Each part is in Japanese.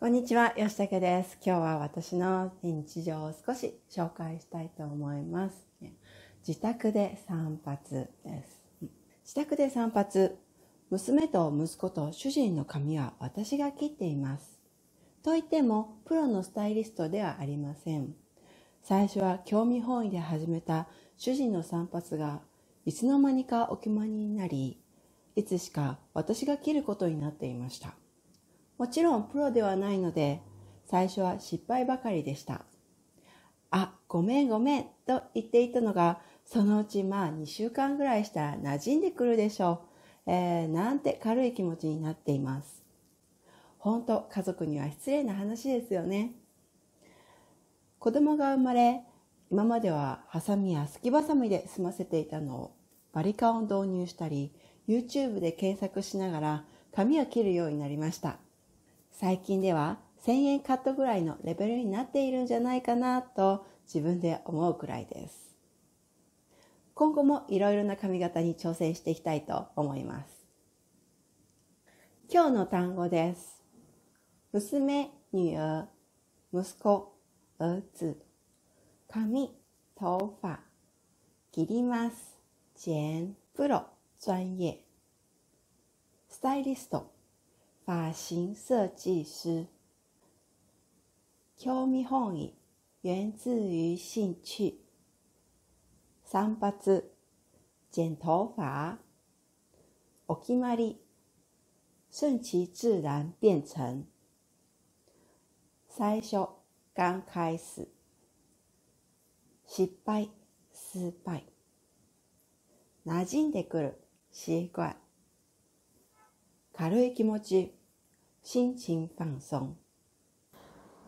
こんにちは、吉武です。今日は私の日常を少し紹介したいと思います。自宅で散髪です。自宅で散髪。娘と息子と主人の髪は私が切っています。と言っても、プロのスタイリストではありません。最初は興味本位で始めた主人の散髪が、いつの間にかお決まりになり、いつしか私が切ることになっていました。もちろんプロではないので、最初は失敗ばかりでした。あ、ごめんごめんと言っていたのが、そのうちまあ2週間ぐらいしたら馴染んでくるでしょう。えー、なんて軽い気持ちになっています。本当家族には失礼な話ですよね。子供が生まれ、今まではハサミやすきばさみで済ませていたのをバリカンを導入したり、YouTube で検索しながら髪を切るようになりました。最近では1000円カットぐらいのレベルになっているんじゃないかなと自分で思うくらいです。今後もいろいろな髪型に挑戦していきたいと思います。今日の単語です。娘、女兒、息子、兒子。髪、頭髮。切ります。剪、プロ、專業。スタイリスト。发型设计师，興味本位源自於興趣。散髪、剪頭髮，お決まり，順其自然變成。最初、剛開始。失敗、失敗。馴染んでくる、習慣。軽い気持ち、心情放鬆。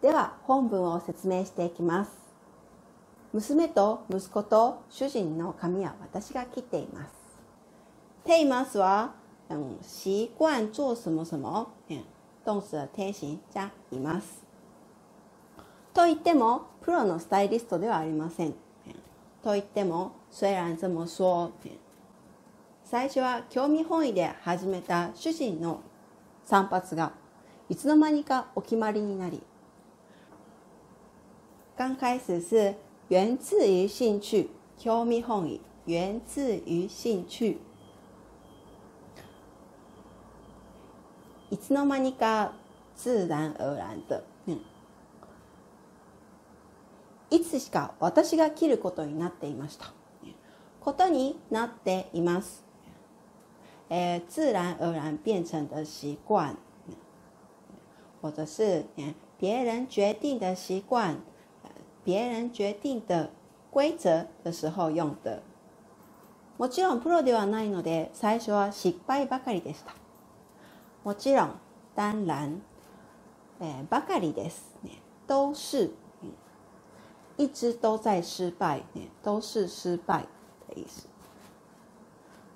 では本文を説明していきます。娘と息子と主人の髪は私が切っています。ていますは、嗯、習慣做什麼什麼、嗯、動詞的定型加います。と言っても、プロのスタイリストではありません。と言っても、虽然這麼說、最初は興味本位で始めた主人の散髪がいつの間にかお決まりになり剛開始是源自於興趣興味本位源自於興趣いつの間にか自然而然的、いつしか私が切ることになっていました。ことになっています。呃，自然而然变成的习惯，或者是别人决定的习惯，别人决定的规則的時候用的。もちろんプロではないので最初は失敗ばかりでした。もちろん、当然、えばかりです、ね。都是、一直都在失敗、ね、都是失敗的意思。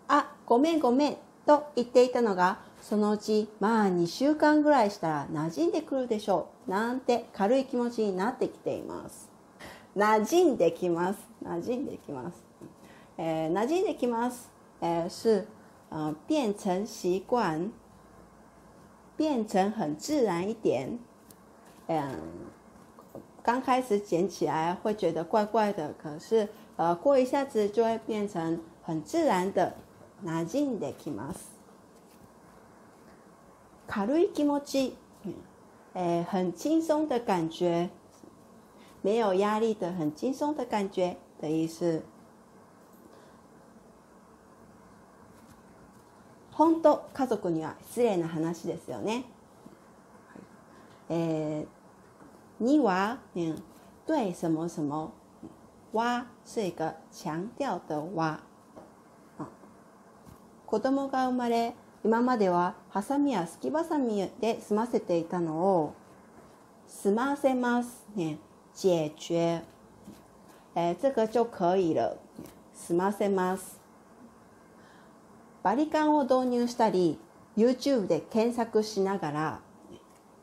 あ、ごめんごめんと言っていたのが、そのうちまあ2週間ぐらいしたら馴染んでくるでしょう。なんて軽い気持ちになってきています。馴染んできます。馴染んできます。えー、馴染んできます。えー、是、呃、變成習慣，變成很自然一點。嗯，剛開始剪起來會覺得怪怪的，可是呃過一下子就會變成很自然的。馴染んできます。軽い気持ち、えー、很輕鬆的感覺，沒有壓力的很輕鬆的感覺的意思。本当家族には失禮な話ですよね。えー、你は、嗯、對什麼什麼，は是一個強調的は。子供が生まれ今まではハサミやすきばさみで済ませていたのを済ませますね。解決え这个就可以了。済ませます。バリカンを導入したり YouTube で検索しながら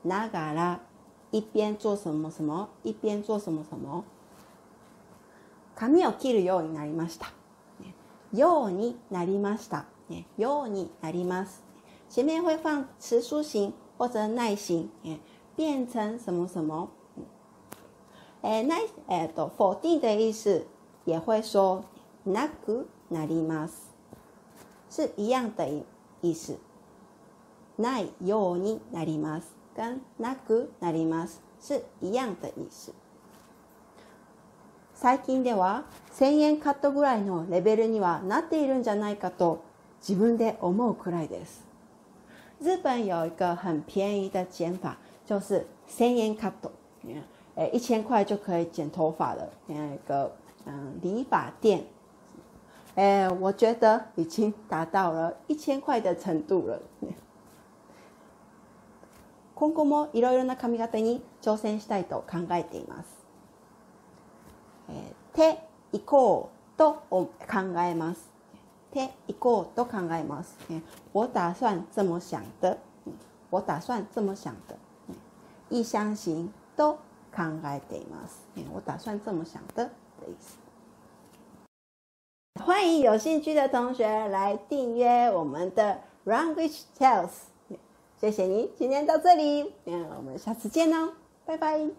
ながら一邊做什麼什麼一邊做什麼什麼髪を切るようになりました。ようになりました。ようになります。前面會放詞書形或者耐形，变成什么什么。えないえっ、ー、と14的意思也会说なくなります，是一样的意思。ないようになります，跟なくなります是一样的意思。最近では1000円カットぐらいのレベルにはなっているんじゃないかと自分で思うくらいです。日本有一个很便宜的剪法，就是千円カット。诶，一千块就可以剪头发的那个嗯理发店，诶，我觉得已经达到了一千块的程度了。今後もいろいろな髪型に挑戦したいと考えています。えー、手行こうと考えます。手行こうと考えます。我打算这么想的。我打算这么想的。一相行と考えています。我打算这么想的的意思。欢迎有兴趣的同学来订阅我们的 Language Tales。谢谢你，今天到这里，我们下次见哦，拜拜。